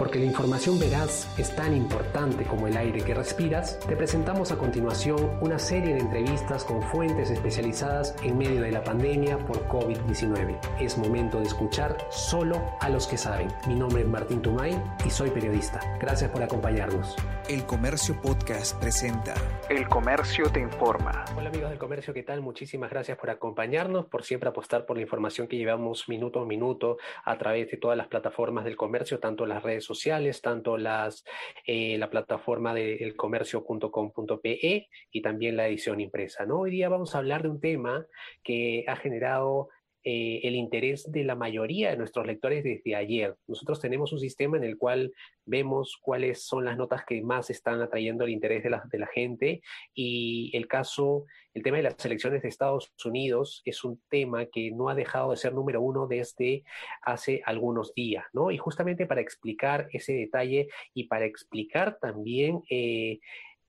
Porque la información veraz es tan importante como el aire que respiras, te presentamos a continuación una serie de entrevistas con fuentes especializadas en medio de la pandemia por COVID-19. Es momento de escuchar solo a los que saben. Mi nombre es Martín Tumay y soy periodista. Gracias por acompañarnos. El Comercio Podcast presenta El Comercio te informa. Hola amigos del Comercio, ¿qué tal? Muchísimas gracias por acompañarnos, por siempre apostar por la información que llevamos minuto a minuto a través de todas las plataformas del comercio, tanto las redes sociales, tanto las, eh, la plataforma de elcomercio.com.pe y también la edición impresa. ¿no? Hoy día vamos a hablar de un tema que ha generado eh, el interés de la mayoría de nuestros lectores desde ayer. Nosotros tenemos un sistema en el cual vemos cuáles son las notas que más están atrayendo el interés de la, gente y el caso, el tema de las elecciones de Estados Unidos es un tema que no ha dejado de ser número uno desde hace algunos días, ¿no? Y justamente para explicar ese detalle y para explicar también... Eh,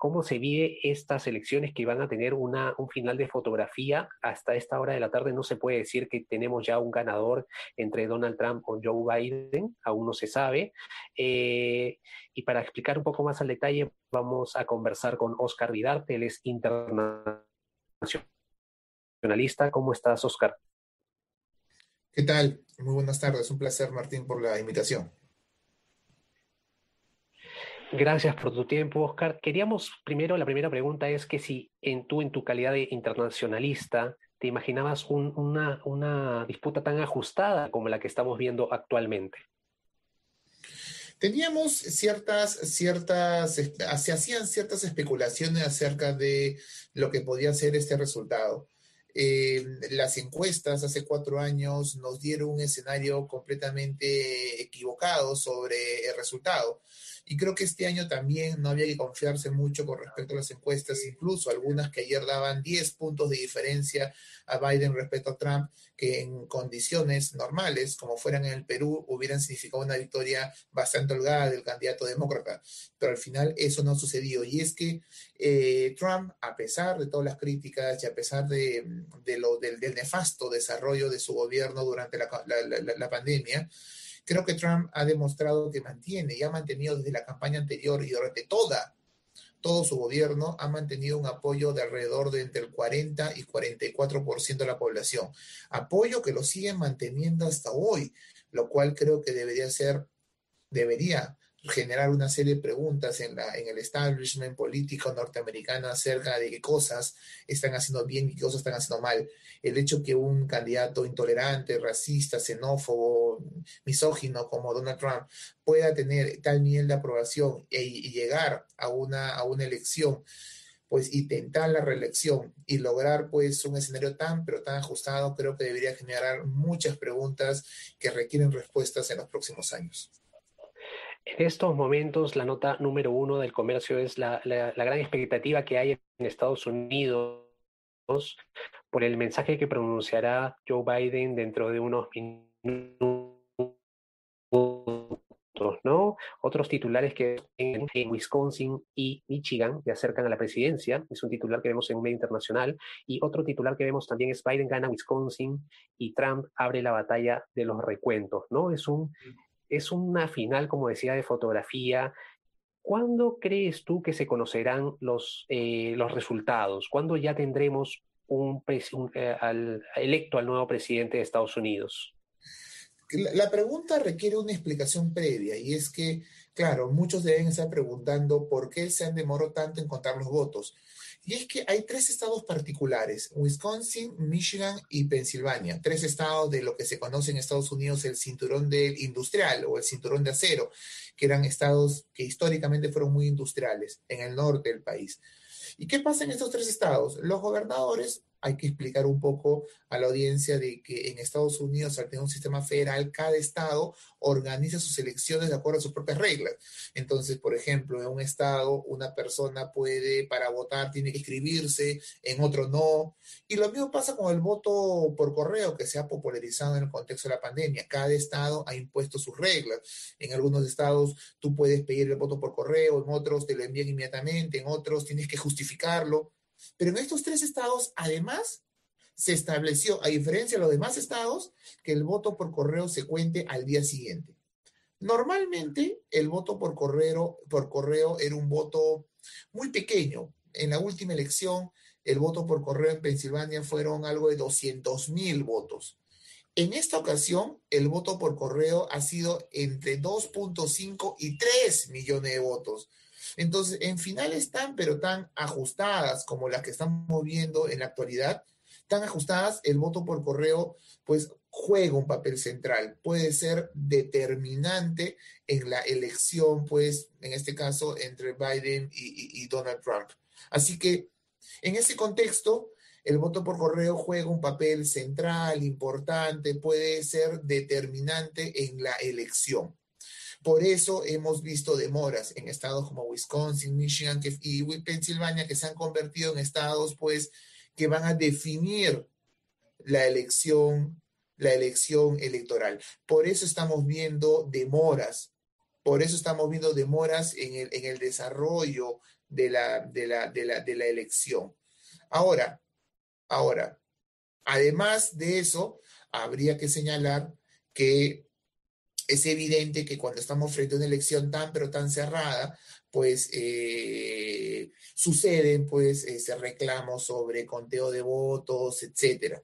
cómo se vive estas elecciones que van a tener una, un final de fotografía. Hasta esta hora de la tarde no se puede decir que tenemos ya un ganador entre Donald Trump o Joe Biden, aún no se sabe. Eh, y para explicar un poco más al detalle, vamos a conversar con Oscar Vidarte, él es internacionalista. ¿Cómo estás, Oscar? ¿Qué tal? Muy buenas tardes. Un placer, Martín, por la invitación. Gracias por tu tiempo, Oscar. Queríamos, primero, la primera pregunta es que si en tú, en tu calidad de internacionalista, te imaginabas una, disputa tan ajustada como la que estamos viendo actualmente. Teníamos ciertas, ciertas, se hacían ciertas especulaciones acerca de lo que podía ser este resultado. Eh, las encuestas hace cuatro años nos dieron un escenario completamente equivocado sobre el resultado. Y creo que este año también no había que confiarse mucho con respecto a las encuestas, incluso algunas que ayer daban 10 puntos de diferencia a Biden respecto a Trump, que en condiciones normales, como fueran en el Perú, hubieran significado una victoria bastante holgada del candidato demócrata. Pero al final eso no sucedió. Y es que eh, Trump, a pesar de todas las críticas y a pesar de, lo, del, nefasto desarrollo de su gobierno durante la, la pandemia, Creo que Trump ha demostrado que mantiene y ha mantenido desde la campaña anterior y durante toda, todo su gobierno, ha mantenido un apoyo de alrededor de entre el 40 y 44% de la población. Apoyo que lo siguen manteniendo hasta hoy, lo cual creo que debería ser, debería generar una serie de preguntas en, la, en el establishment político norteamericano acerca de qué cosas están haciendo bien y qué cosas están haciendo mal. El hecho que un candidato intolerante, racista, xenófobo, misógino como Donald Trump pueda tener tal nivel de aprobación e, y llegar a una, a una elección pues intentar la reelección y lograr pues un escenario tan pero tan ajustado creo que debería generar muchas preguntas que requieren respuestas en los próximos años. En estos momentos, la nota número uno del comercio es la, gran expectativa que hay en Estados Unidos por el mensaje que pronunciará Joe Biden dentro de unos minutos, ¿no? Otros titulares que en, Wisconsin y Michigan que acercan a la presidencia, es un titular que vemos en un medio internacional, y otro titular que vemos también es Biden gana Wisconsin y Trump abre la batalla de los recuentos, ¿no? Es un es una final, como decía, de fotografía. ¿Cuándo crees tú que se conocerán los, eh, los resultados? ¿Cuándo ya tendremos un, eh, electo al nuevo presidente de Estados Unidos? La, pregunta requiere una explicación previa y es que, claro, muchos deben estar preguntando por qué se han demorado tanto en contar los votos. Y es que hay tres estados particulares, Wisconsin, Michigan y Pensilvania, tres estados de lo que se conoce en Estados Unidos el cinturón del industrial o el cinturón de acero, que eran estados que históricamente fueron muy industriales en el norte del país. ¿Y qué pasa en estos tres estados? Los gobernadores hay que explicar un poco a la audiencia de que en Estados Unidos, al tener un sistema federal, cada estado organiza sus elecciones de acuerdo a sus propias reglas. Entonces, por ejemplo, en un estado una persona puede, para votar, tiene que inscribirse, en otro no. Y lo mismo pasa con el voto por correo, que se ha popularizado en el contexto de la pandemia. Cada estado ha impuesto sus reglas. En algunos estados tú puedes pedir el voto por correo, en otros te lo envían inmediatamente, en otros tienes que justificarlo. Pero en estos tres estados, además, se estableció, a diferencia de los demás estados, que el voto por correo se cuente al día siguiente. Normalmente el voto por correo, por correo era un voto muy pequeño. En la última elección, el voto por correo en Pensilvania fueron algo de 200 mil votos. En esta ocasión, el voto por correo ha sido entre 2.5 y 3 millones de votos. Entonces, en finales tan, pero tan ajustadas como las que estamos viendo en la actualidad, tan ajustadas, el voto por correo, pues juega un papel central, puede ser determinante en la elección, pues, en este caso, entre Biden y, y Donald Trump. Así que, en ese contexto, el voto por correo juega un papel central, importante, puede ser determinante en la elección. Por eso hemos visto demoras en estados como Wisconsin, Michigan y Pensilvania que se han convertido en estados pues que van a definir la elección, la elección electoral. Por eso estamos viendo demoras, por eso estamos viendo demoras en el, en el desarrollo de la, de la, de la, de la elección. Ahora, Ahora, además de eso, habría que señalar que es evidente que cuando estamos frente a una elección tan pero tan cerrada, pues eh, suceden pues ese reclamo sobre conteo de votos, etcétera.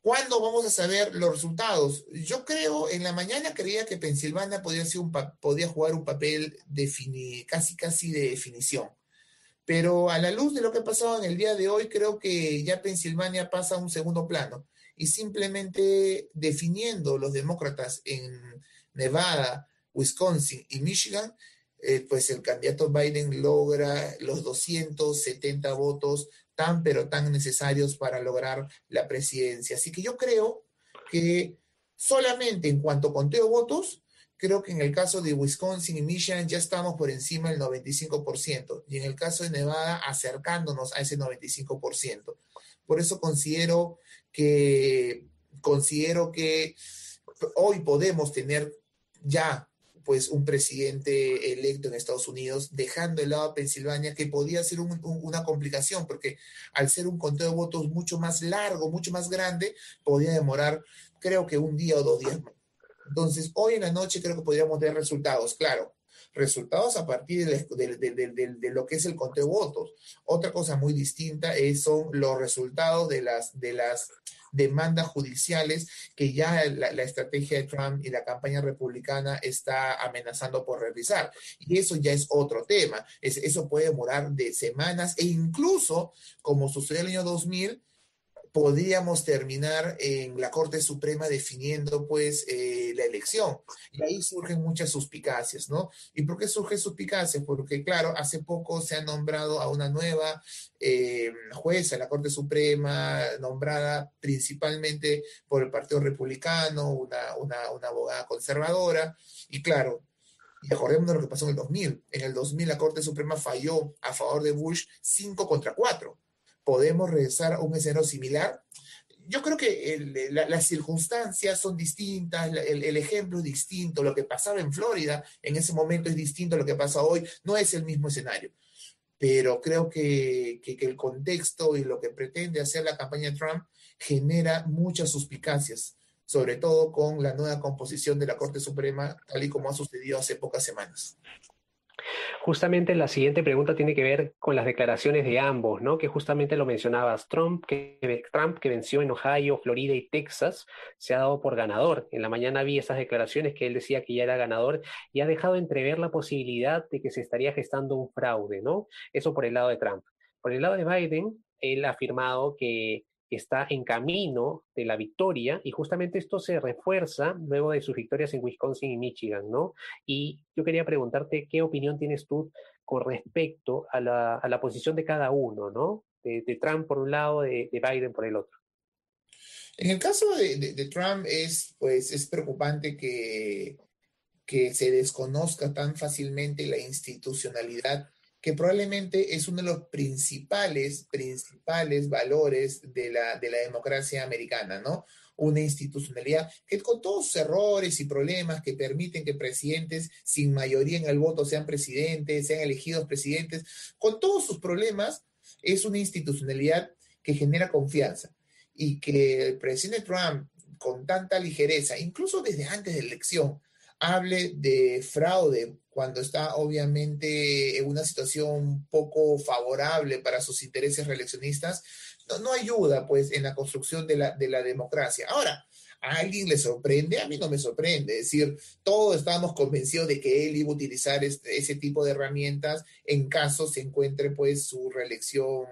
¿Cuándo vamos a saber los resultados? Yo creo, en la mañana creía que Pensilvania podía, ser un podía jugar un papel casi, casi de definición. Pero a la luz de lo que ha pasado en el día de hoy, creo que ya Pensilvania pasa a un segundo plano y simplemente definiendo los demócratas en Nevada, Wisconsin y Michigan, eh, pues el candidato Biden logra los 270 votos tan pero tan necesarios para lograr la presidencia. Así que yo creo que solamente en cuanto conteo votos, creo que en el caso de Wisconsin y Michigan ya estamos por encima del 95% y en el caso de Nevada acercándonos a ese 95%. Por eso considero que considero que hoy podemos tener ya pues un presidente electo en Estados Unidos, dejando de lado a Pensilvania, que podía ser una complicación, porque al ser un conteo de votos mucho más largo, mucho más grande, podía demorar, creo que un día o dos días. Entonces, hoy en la noche creo que podríamos ver resultados, claro, resultados a partir de, lo que es el conteo de votos. Otra cosa muy distinta es, son los resultados de las, de las demandas judiciales que ya la, estrategia de Trump y la campaña republicana está amenazando por revisar. Y eso ya es otro tema. eso puede demorar de semanas e incluso, como sucedió en el año 2000, podríamos terminar en la Corte Suprema definiendo pues eh, la elección. Y ahí surgen muchas suspicacias, ¿no? ¿Y por qué surgen suspicacias? Porque claro, hace poco se ha nombrado a una nueva eh, jueza en la Corte Suprema, nombrada principalmente por el Partido Republicano, una, una, una abogada conservadora, y claro, y acordémonos de lo que pasó en el 2000. En el 2000 la Corte Suprema falló a favor de Bush 5 contra 4 podemos regresar a un escenario similar. Yo creo que las circunstancias son distintas, el, ejemplo es distinto, lo que pasaba en Florida en ese momento es distinto a lo que pasa hoy, no es el mismo escenario. Pero creo que, que el contexto y lo que pretende hacer la campaña de Trump genera muchas suspicacias, sobre todo con la nueva composición de la Corte Suprema, tal y como ha sucedido hace pocas semanas. Justamente la siguiente pregunta tiene que ver con las declaraciones de ambos, ¿no? Que justamente lo mencionabas, Trump que, Trump, que venció en Ohio, Florida y Texas, se ha dado por ganador. En la mañana vi esas declaraciones que él decía que ya era ganador y ha dejado entrever la posibilidad de que se estaría gestando un fraude, ¿no? Eso por el lado de Trump. Por el lado de Biden, él ha afirmado que está en camino de la victoria y justamente esto se refuerza luego de sus victorias en Wisconsin y Michigan, ¿no? Y yo quería preguntarte qué opinión tienes tú con respecto a la, a la posición de cada uno, ¿no? De, Trump por un lado, de, Biden por el otro. En el caso de, de, Trump es, pues, es preocupante que, que se desconozca tan fácilmente la institucionalidad que probablemente es uno de los principales, principales valores de la, de la democracia americana, ¿no? Una institucionalidad que con todos sus errores y problemas que permiten que presidentes sin mayoría en el voto sean presidentes, sean elegidos presidentes, con todos sus problemas, es una institucionalidad que genera confianza y que el presidente Trump, con tanta ligereza, incluso desde antes de la elección, hable de fraude cuando está obviamente en una situación poco favorable para sus intereses reeleccionistas, no, no ayuda pues en la construcción de la, de la democracia. Ahora, ¿A alguien le sorprende? A mí no me sorprende. Es decir, todos estábamos convencidos de que él iba a utilizar este, ese tipo de herramientas en caso se encuentre pues su reelección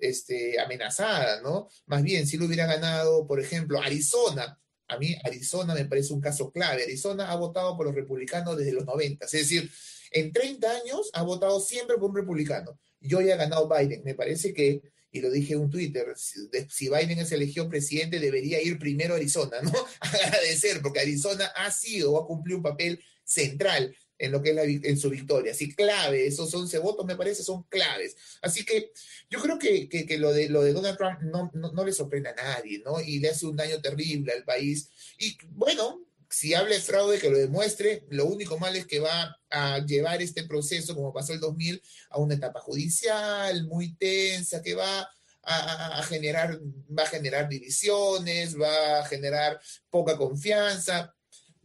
este, amenazada, ¿no? Más bien, si lo hubiera ganado, por ejemplo, Arizona, a mí Arizona me parece un caso clave. Arizona ha votado por los republicanos desde los 90, es decir, en 30 años ha votado siempre por un republicano. Yo ya he ganado Biden. Me parece que y lo dije en un Twitter, si Biden es elegido presidente, debería ir primero a Arizona, ¿no? Agradecer, porque Arizona ha sido o ha cumplido un papel central en lo que es la, en su victoria. Así clave, esos 11 votos me parece son claves. Así que yo creo que, que, lo, de, lo de Donald Trump no, no, no, le sorprende a nadie, ¿no? Y le hace un daño terrible al país. Y bueno, si habla de fraude, que lo demuestre. Lo único malo es que va a llevar este proceso, como pasó el 2000, a una etapa judicial muy tensa, que va a, generar, va a generar divisiones, va a generar poca confianza.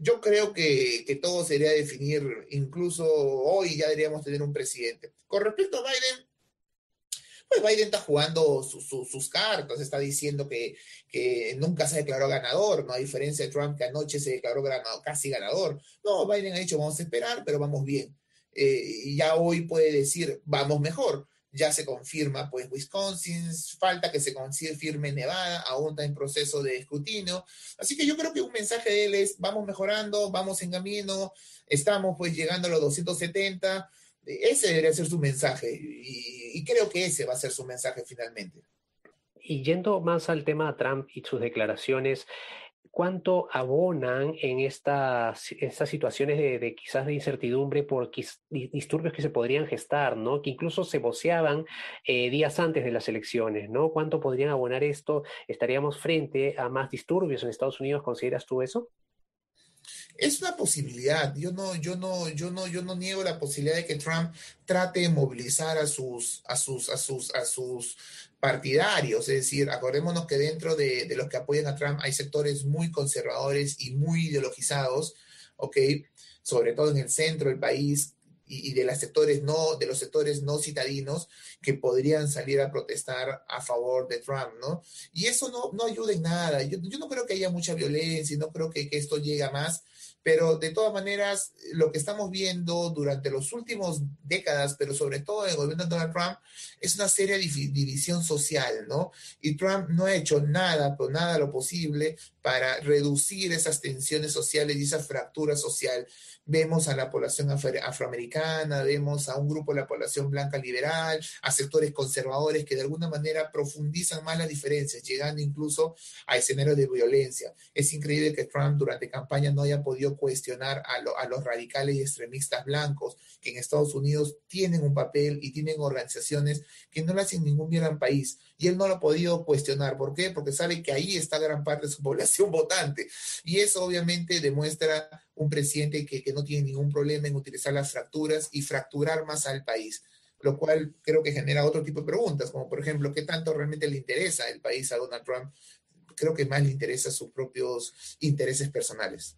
Yo creo que, que todo sería definir, incluso hoy ya deberíamos tener un presidente. Con respecto a Biden, pues Biden está jugando sus cartas, está diciendo que, nunca se declaró ganador, ¿no? A diferencia de Trump que anoche se declaró casi ganador. No, Biden ha dicho vamos a esperar, pero vamos bien. Eh, ya hoy puede decir vamos mejor. Ya se confirma, pues, Wisconsin, falta que se confirme Nevada, aún está en proceso de escrutinio. Así que yo creo que un mensaje de él es, vamos mejorando, vamos en camino, estamos pues llegando a los 270, ese debería ser su mensaje y, creo que ese va a ser su mensaje finalmente. Y yendo más al tema de Trump y sus declaraciones, ¿cuánto abonan en estas, estas situaciones de, quizás de incertidumbre por disturbios que se podrían gestar, ¿no? que incluso se voceaban eh, días antes de las elecciones? ¿no? ¿Cuánto podrían abonar esto? ¿Estaríamos frente a más disturbios en Estados Unidos? ¿Consideras tú eso? Es una posibilidad. Yo no, yo no, yo no, yo no niego la posibilidad de que Trump trate de movilizar a sus, a sus, a sus, a sus partidarios. Es decir, acordémonos que dentro de, los que apoyan a Trump hay sectores muy conservadores y muy ideologizados, ¿ok? Sobre todo en el centro del país, y, de los sectores no de los sectores no citadinos que podrían salir a protestar a favor de Trump, ¿no? Y eso no, no ayuda en nada. Yo, yo no creo que haya mucha violencia y no creo que, que esto llegue a más pero de todas maneras, lo que estamos viendo durante los últimos décadas, pero sobre todo en el gobierno de Donald Trump, es una seria división social, ¿no? Y Trump no ha hecho nada, pero nada lo posible para reducir esas tensiones sociales y esa fractura social. Vemos a la población afroamericana, vemos a un grupo de la población blanca liberal, a sectores conservadores que de alguna manera profundizan más las diferencias, llegando incluso a escenarios de violencia. Es increíble que Trump durante campaña no haya podido cuestionar a, los radicales y extremistas blancos que en Estados Unidos tienen un papel y tienen organizaciones que no le hacen ningún bien país. Y él no lo ha podido cuestionar. ¿Por qué? Porque sabe que ahí está gran parte de su población votante. Y eso obviamente demuestra un presidente que, que no tiene ningún problema en utilizar las fracturas y fracturar más al país lo cual creo que genera otro tipo de preguntas, como por ejemplo, ¿qué tanto realmente le interesa el país a Donald Trump? Creo que más le interesa sus propios intereses personales.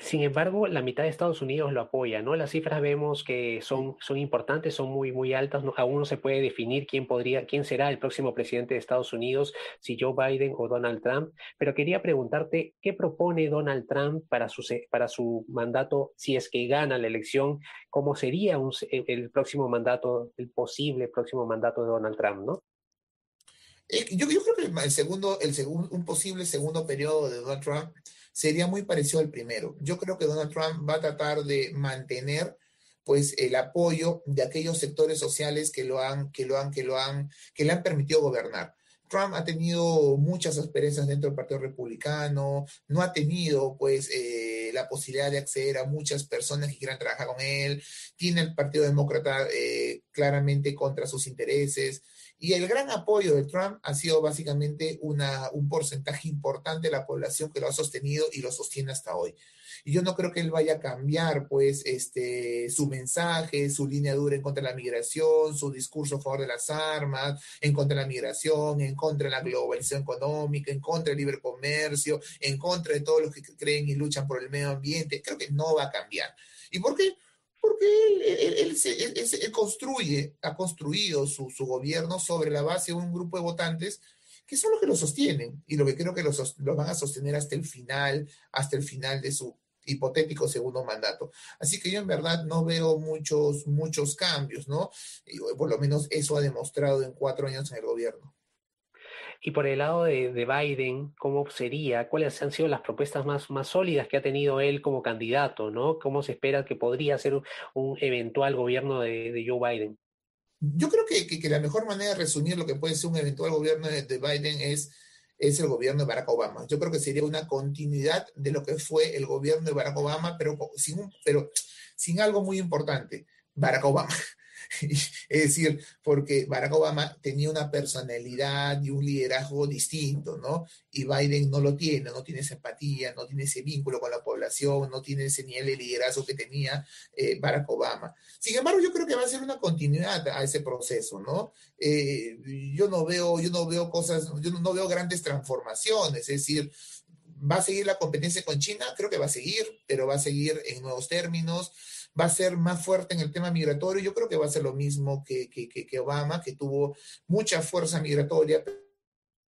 Sin embargo, la mitad de Estados Unidos lo apoya, ¿no? Las cifras vemos que son, son importantes, son muy, muy altas. aún no se puede definir quién podría, quién será el próximo presidente de Estados Unidos, si Joe Biden o Donald Trump. Pero quería preguntarte, ¿qué propone Donald Trump para su, para su mandato si es que gana la elección? ¿Cómo sería el próximo mandato, el posible próximo mandato de Donald Trump, no? Eh, yo, yo creo que el segundo, el segundo, un posible segundo periodo de Donald Trump sería muy parecido al primero. Yo creo que Donald Trump va a tratar de mantener pues el apoyo de aquellos sectores sociales que lo han, que lo han, que lo han, que le han permitido gobernar. Trump ha tenido muchas experiencias dentro del Partido Republicano, no ha tenido pues eh, la posibilidad de acceder a muchas personas que quieran trabajar con él, tiene el Partido Demócrata eh, claramente contra sus intereses Y el gran apoyo de Trump ha sido básicamente una, un porcentaje importante de la población que lo ha sostenido y lo sostiene hasta hoy. Y yo no creo que él vaya a cambiar, pues, este, su mensaje, su línea dura en contra de la migración, su discurso a favor de las armas, en contra de la migración, en contra de la globalización económica, en contra del libre comercio, en contra de todos los que creen y luchan por el medio ambiente. Creo que no va a cambiar. ¿Y por qué? Porque él, él, construye, ha construido su, su, gobierno sobre la base de un grupo de votantes que son los que lo sostienen y lo que creo que los, lo van a sostener hasta el final, hasta el final de su hipotético segundo mandato. Así que yo en verdad no veo muchos, muchos cambios, ¿no? Y por lo menos eso ha demostrado en cuatro años en el gobierno. Y por el lado de, de, Biden, ¿cómo sería? ¿Cuáles han sido las propuestas más, más sólidas que ha tenido él como candidato? ¿no? ¿Cómo se espera que podría ser un, un eventual gobierno de, Joe Biden? Yo creo que, que, que, la mejor manera de resumir lo que puede ser un eventual gobierno de, de Biden es, es el gobierno de Barack Obama. Yo creo que sería una continuidad de lo que fue el gobierno de Barack Obama, pero sin, un, pero sin algo muy importante. Barack Obama. es decir, porque Barack Obama tenía una personalidad y un liderazgo distinto, ¿no? Y Biden no lo tiene, no tiene esa empatía, no tiene ese vínculo con la población, no tiene ese nivel de liderazgo que tenía eh, Barack Obama. Sin embargo, yo creo que va a ser una continuidad a ese proceso, ¿no? Eh, yo no veo, yo no veo cosas, yo no veo grandes transformaciones, es decir, ¿Va a seguir la competencia con China? Creo que va a seguir, pero va a seguir en nuevos términos va a ser más fuerte en el tema migratorio. Yo creo que va a ser lo mismo que, que, que Obama, que tuvo mucha fuerza migratoria,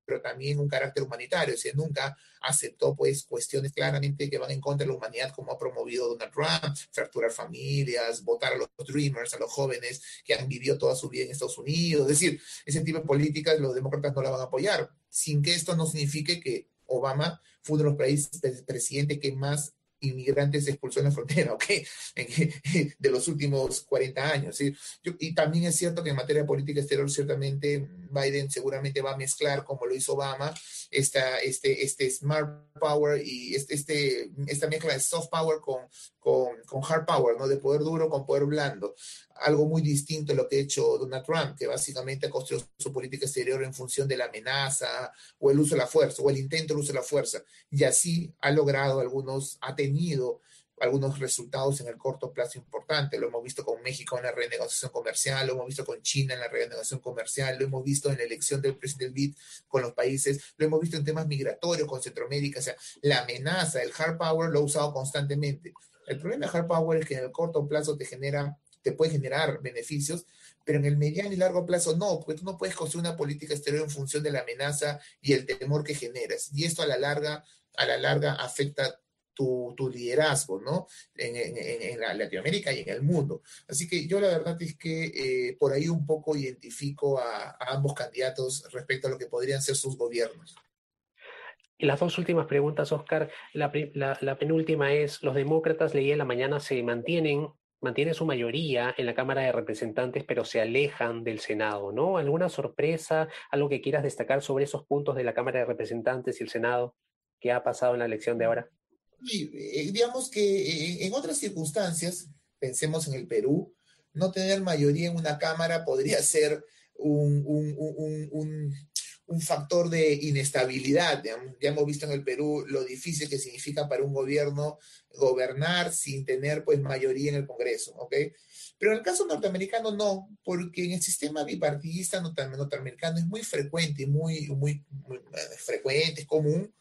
pero también un carácter humanitario, o sea, nunca aceptó pues cuestiones claramente que van en contra de la humanidad como ha promovido Donald Trump, fracturar familias, votar a los dreamers, a los jóvenes que han vivido toda su vida en Estados Unidos, es decir, ese tipo de políticas los demócratas no la van a apoyar, sin que esto no signifique que Obama fue uno de los países presidentes que más inmigrantes expulsó en la frontera, ¿ok? De los últimos 40 años. ¿sí? y también es cierto que en materia de política exterior, ciertamente Biden seguramente va a mezclar, como lo hizo Obama, esta, este, este smart power y este, este, esta mezcla de soft power con, con, con hard power, ¿no? De poder duro con poder blando algo muy distinto a lo que ha hecho Donald Trump, que básicamente ha construido su política exterior en función de la amenaza o el uso de la fuerza o el intento del uso de la fuerza. Y así ha logrado algunos, ha tenido algunos resultados en el corto plazo importantes. Lo hemos visto con México en la renegociación comercial, lo hemos visto con China en la renegociación comercial, lo hemos visto en la elección del presidente BID con los países, lo hemos visto en temas migratorios con Centroamérica. O sea, la amenaza, el hard power lo ha usado constantemente. El problema de hard power es que en el corto plazo te genera te puede generar beneficios, pero en el mediano y largo plazo no, porque tú no puedes construir una política exterior en función de la amenaza y el temor que generas. Y esto a la larga, a la larga afecta tu, tu liderazgo, ¿no? En, en, en, la Latinoamérica y en el mundo. Así que yo la verdad es que eh, por ahí un poco identifico a, a ambos candidatos respecto a lo que podrían ser sus gobiernos. Y las dos últimas preguntas, Oscar. La, penúltima es, los demócratas, leí en la mañana, se mantienen mantiene su mayoría en la Cámara de Representantes, pero se alejan del Senado, ¿no? ¿Alguna sorpresa, algo que quieras destacar sobre esos puntos de la Cámara de Representantes y el Senado que ha pasado en la elección de ahora? Sí, eh, digamos que eh, en otras circunstancias, pensemos en el Perú, no tener mayoría en una Cámara podría ser un un factor de inestabilidad. Ya hemos visto en el Perú lo difícil que significa para un gobierno gobernar sin tener pues mayoría en el Congreso, ¿ok? Pero en el caso norteamericano no, porque en el sistema bipartidista norteamericano es muy frecuente, muy, muy, eh, frecuente, es común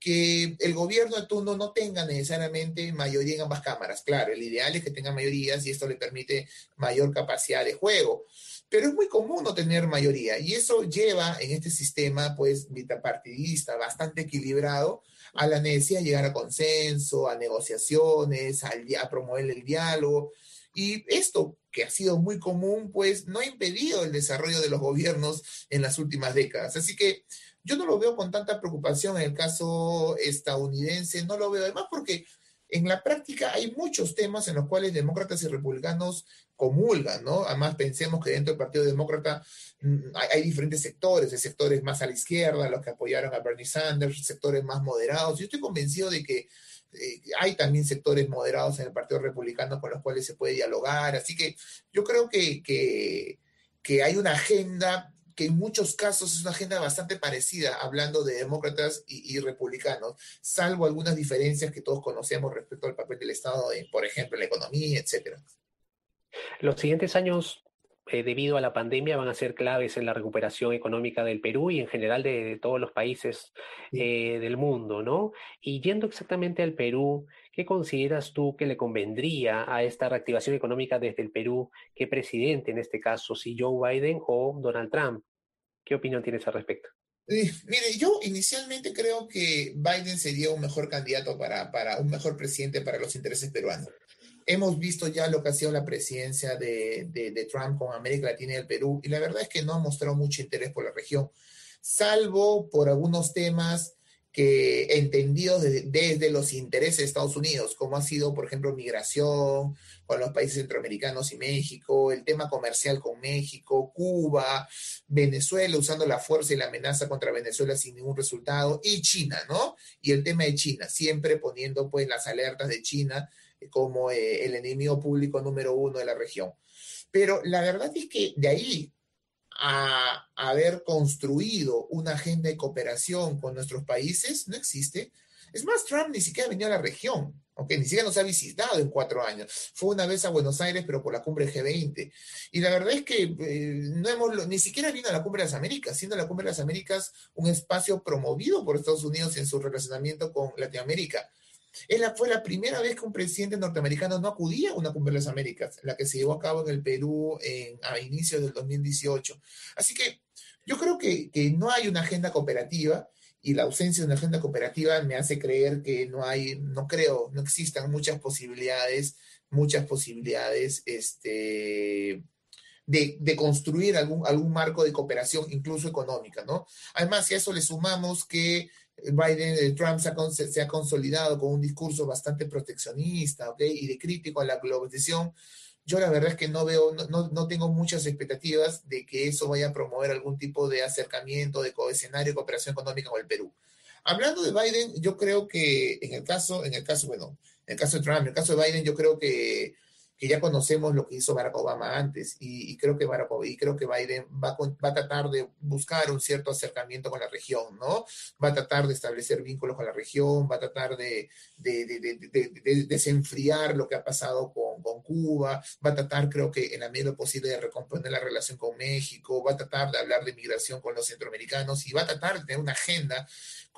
que el gobierno de turno no tenga necesariamente mayoría en ambas cámaras. Claro, el ideal es que tenga mayorías y esto le permite mayor capacidad de juego pero es muy común no tener mayoría y eso lleva en este sistema pues bipartidista bastante equilibrado a la necesidad de llegar a consenso, a negociaciones, a, a promover el diálogo y esto que ha sido muy común pues no ha impedido el desarrollo de los gobiernos en las últimas décadas. Así que yo no lo veo con tanta preocupación en el caso estadounidense, no lo veo además porque en la práctica hay muchos temas en los cuales demócratas y republicanos comulgan, ¿no? Además, pensemos que dentro del Partido Demócrata mm, hay, diferentes sectores, hay sectores más a la izquierda, los que apoyaron a Bernie Sanders, sectores más moderados. Yo estoy convencido de que eh, hay también sectores moderados en el Partido Republicano con los cuales se puede dialogar, así que yo creo que, que, que hay una agenda que en muchos casos es una agenda bastante parecida, hablando de demócratas y, republicanos, salvo algunas diferencias que todos conocemos respecto al papel del Estado, por ejemplo, en la economía, etcétera. Los siguientes años eh, debido a la pandemia van a ser claves en la recuperación económica del Perú y en general de, de todos los países eh, del mundo, ¿no? Y yendo exactamente al Perú, ¿qué consideras tú que le convendría a esta reactivación económica desde el Perú? ¿Qué presidente en este caso, si Joe Biden o Donald Trump? ¿Qué opinión tienes al respecto? Eh, mire, yo inicialmente creo que Biden sería un mejor candidato para, para un mejor presidente para los intereses peruanos hemos visto ya lo que ha sido la presidencia de, Trump con América Latina y el Perú, y la verdad es que no ha mostrado mucho interés por la región, salvo por algunos temas que entendidos desde, desde los intereses de Estados Unidos, como ha sido, por ejemplo, migración con los países centroamericanos y México, el tema comercial con México, Cuba, Venezuela usando la fuerza y la amenaza contra Venezuela sin ningún resultado, y China, ¿no? Y el tema de China, siempre poniendo pues las alertas de China como eh, el enemigo público número uno de la región. Pero la verdad es que de ahí a haber construido una agenda de cooperación con nuestros países no existe. Es más, Trump ni siquiera venido a la región, aunque ni siquiera nos ha visitado en cuatro años. Fue una vez a Buenos Aires, pero por la cumbre G20. Y la verdad es que eh, no hemos, ni siquiera vino a la cumbre de las Américas, siendo la cumbre de las Américas un espacio promovido por Estados Unidos en su relacionamiento con Latinoamérica. Es la, fue la primera vez que un presidente norteamericano no acudía a una cumbre de las Américas, la que se llevó a cabo en el Perú en, a inicios del 2018. Así que yo creo que, que no hay una agenda cooperativa y la ausencia de una agenda cooperativa me hace creer que no hay, no creo, no existan muchas posibilidades, muchas posibilidades, este, de, de, construir algún, algún marco de cooperación, incluso económica, ¿no? Además, si a eso le sumamos que Biden, eh, Trump se ha, se ha, consolidado con un discurso bastante proteccionista, ¿ok? Y de crítico a la globalización. Yo la verdad es que no veo, no, no tengo muchas expectativas de que eso vaya a promover algún tipo de acercamiento, de escenario de cooperación económica con el Perú. Hablando de Biden, yo creo que en el caso, en el caso, bueno, en el caso de Trump, en el caso de Biden, yo creo que que ya conocemos lo que hizo Barack Obama antes y, y creo que Barack y creo que Biden va, va, a tratar de buscar un cierto acercamiento con la región, ¿no? Va a tratar de establecer vínculos con la región, va a tratar de, de, de, de desenfriar lo que ha pasado con, con, Cuba, va a tratar, creo que en la medida posible, de recomponer la relación con México, va a tratar de hablar de migración con los centroamericanos y va a tratar de tener una agenda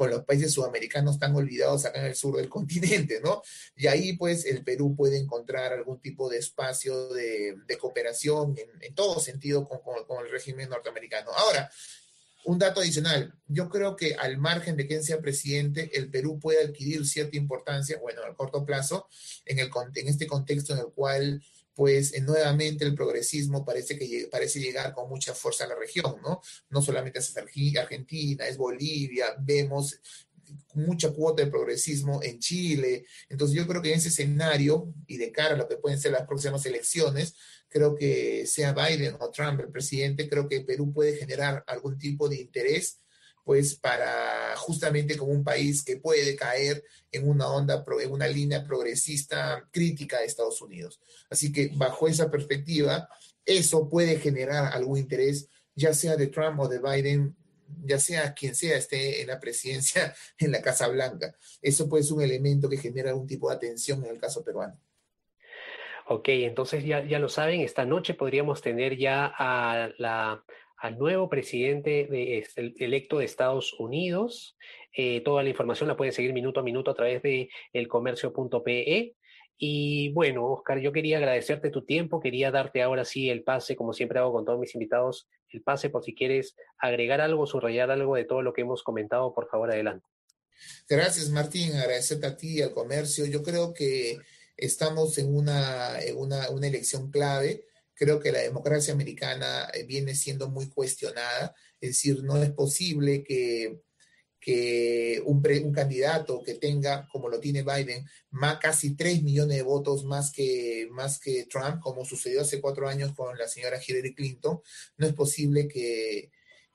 con los países sudamericanos tan olvidados acá en el sur del continente, ¿no? Y ahí pues el Perú puede encontrar algún tipo de espacio de, cooperación en, en, todo sentido con, el régimen norteamericano. Ahora, un dato adicional, yo creo que al margen de quien sea presidente, el Perú puede adquirir cierta importancia, bueno, a corto plazo, en, el, en este contexto en el cual pues eh, nuevamente el progresismo parece que parece llegar con mucha fuerza a la región, ¿no? No solamente es Argentina, es Bolivia, vemos mucha cuota de progresismo en Chile. Entonces yo creo que en ese escenario y de cara a lo que pueden ser las próximas elecciones, creo que sea Biden o Trump el presidente, creo que Perú puede generar algún tipo de interés pues para justamente como un país que puede caer en una onda, en una línea progresista crítica de Estados Unidos. Así que bajo esa perspectiva, eso puede generar algún interés, ya sea de Trump o de Biden, ya sea quien sea esté en la presidencia en la Casa Blanca. Eso puede ser un elemento que genera algún tipo de atención en el caso peruano. Ok, entonces ya, ya lo saben, esta noche podríamos tener ya a la al nuevo presidente de, electo de Estados Unidos. Eh, toda la información la pueden seguir minuto a minuto a través de elcomercio.pe. Y bueno, Oscar, yo quería agradecerte tu tiempo, quería darte ahora sí el pase, como siempre hago con todos mis invitados, el pase por si quieres agregar algo, subrayar algo de todo lo que hemos comentado, por favor, adelante. Gracias, Martín, agradecerte a ti, al comercio. Yo creo que estamos en una, en una, una elección clave creo que la democracia americana eh, viene siendo muy cuestionada, es decir, no es posible que, que un, pre, un, candidato que tenga, como lo tiene Biden, más, casi 3 millones de votos más que, más que Trump, como sucedió hace cuatro años con la señora Hillary Clinton, no es posible que,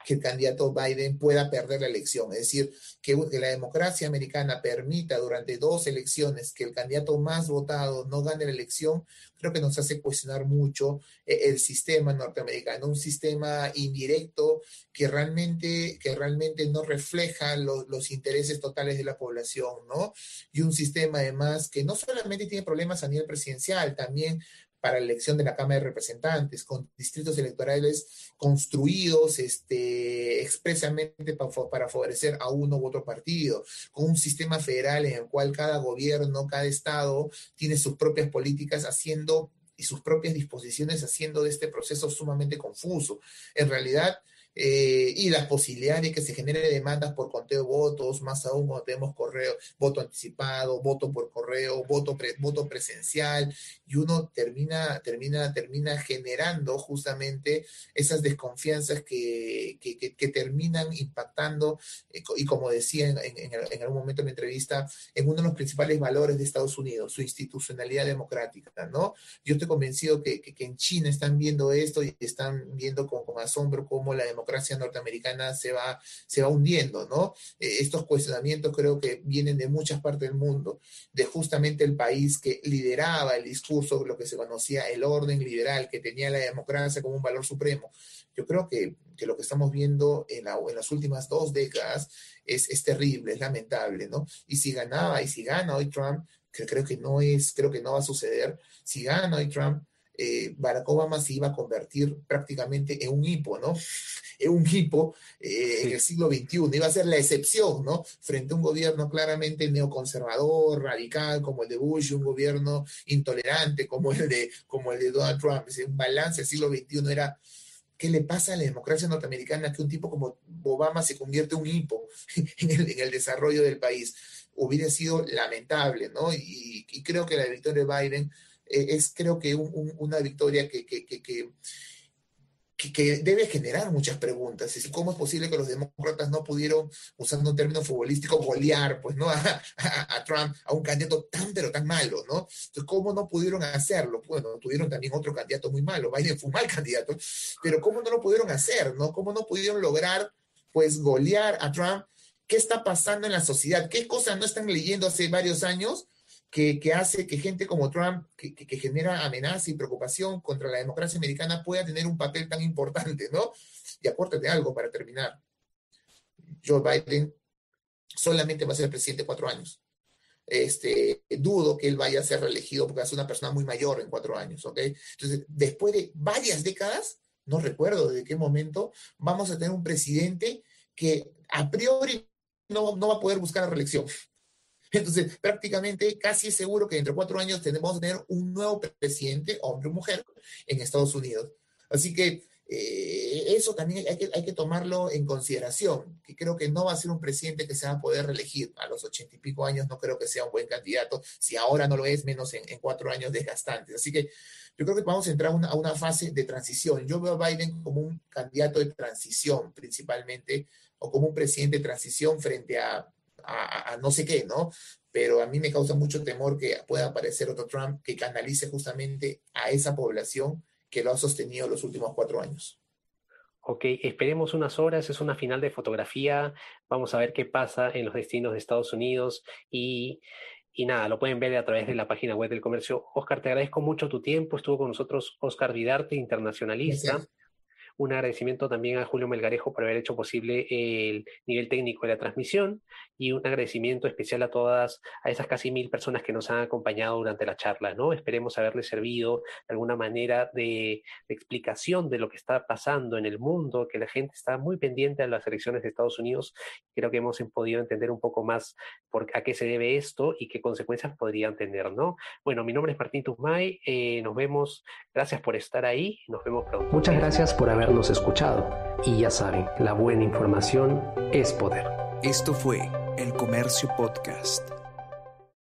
que el candidato Biden pueda perder la elección. Es decir, que, que, la democracia americana permita durante dos elecciones que el candidato más votado no gane la elección, creo que nos hace cuestionar mucho eh, el sistema norteamericano, un sistema indirecto que realmente, que realmente no refleja los, los intereses totales de la población, ¿no? Y un sistema además que no solamente tiene problemas a nivel presidencial, también para la elección de la Cámara de Representantes, con distritos electorales construidos este, expresamente para, favorecer a uno u otro partido, con un sistema federal en el cual cada gobierno, cada estado tiene sus propias políticas haciendo y sus propias disposiciones haciendo de este proceso sumamente confuso. En realidad, eh, y las posibilidades de que se genere demandas por conteo de votos, más aún cuando tenemos correo, voto anticipado, voto por correo, voto, voto presencial, y uno termina, termina, termina generando justamente esas desconfianzas que, que, que, terminan impactando, eh, y como decía en, en, en, algún momento en mi entrevista, en uno de los principales valores de Estados Unidos, su institucionalidad democrática, ¿no? Yo estoy convencido que, que en China están viendo esto y están viendo con, con asombro cómo la democracia democracia norteamericana se va, se va hundiendo, ¿no? Eh, estos cuestionamientos creo que vienen de muchas partes del mundo, de justamente el país que lideraba el discurso, lo que se conocía el orden liberal, que tenía la democracia como un valor supremo. Yo creo que, que lo que estamos viendo en, la, en las últimas dos décadas es, es terrible, es lamentable, ¿no? Y si ganaba, y si gana hoy Trump, que creo que no es, creo que no va a suceder, si gana hoy Trump, eh, Barack Obama se iba a convertir prácticamente en un hipo, ¿no? En un hipo eh, en el siglo XXI, iba a ser la excepción, ¿no? Frente a un gobierno claramente neoconservador, radical, como el de Bush, un gobierno intolerante como el de, como el de Donald Trump. Es un balance del siglo XXI era... ¿Qué le pasa a la democracia norteamericana que un tipo como Obama se convierte en un hipo en el, en el desarrollo del país? Hubiera sido lamentable, ¿no? Y, y creo que la victoria de Biden eh, es creo que un, una victoria que, que, que, que, debe generar muchas preguntas. ¿Cómo es posible que los demócratas no pudieron, usando un término futbolístico, golear pues, ¿no? A, a, Trump, a un candidato tan pero tan malo? ¿no? Entonces, ¿cómo no pudieron hacerlo? Bueno, tuvieron también otro candidato muy malo. Biden fue un mal candidato, pero ¿cómo no lo pudieron hacer? ¿no? ¿Cómo no pudieron lograr pues golear a Trump? ¿Qué está pasando en la sociedad? ¿Qué cosas no están leyendo hace varios años? Que, hace que gente como Trump, que, genera amenaza y preocupación contra la democracia americana, pueda tener un papel tan importante, ¿no? Y apórtate algo para terminar. Joe Biden solamente va a ser presidente cuatro años. Este, dudo que él vaya a ser reelegido porque es una persona muy mayor en cuatro años, ¿ok? Entonces, después de varias décadas, no recuerdo de qué momento, vamos a tener un presidente que a priori no, no va a poder buscar la reelección. Entonces, prácticamente casi seguro que dentro de cuatro años tenemos tener un nuevo presidente, hombre o mujer, en Estados Unidos. Así que eh, eso también hay que, hay que tomarlo en consideración, que creo que no va a ser un presidente que se va a poder reelegir a los ochenta y pico años, no creo que sea un buen candidato, si ahora no lo es, menos en, cuatro años desgastantes. Así que yo creo que vamos a entrar a una fase de transición. Yo veo a Biden como un candidato de transición principalmente, o como un presidente de transición frente a a, no sé qué, ¿no? Pero a mí me causa mucho temor que pueda aparecer otro Trump que canalice justamente a esa población que lo ha sostenido los últimos cuatro años. Ok, esperemos unas horas, es una final de fotografía, vamos a ver qué pasa en los destinos de Estados Unidos y, y nada, lo pueden ver a través de la página web del comercio. Oscar, te agradezco mucho tu tiempo, estuvo con nosotros Oscar Vidarte, internacionalista. Un agradecimiento también a Julio Melgarejo por haber hecho posible el nivel técnico de la transmisión y un agradecimiento especial a todas, a esas casi mil personas que nos han acompañado durante la charla, ¿no? Esperemos haberle servido de alguna manera de, explicación de lo que está pasando en el mundo, que la gente está muy pendiente a las elecciones de Estados Unidos. Creo que hemos podido entender un poco más por, a qué se debe esto y qué consecuencias podrían tener, ¿no? Bueno, mi nombre es Martín Tuzmay, eh, nos vemos, gracias por estar ahí, nos vemos pronto. Muchas gracias por habernos escuchado y ya saben, la buena información es poder. Esto fue el Comercio Podcast.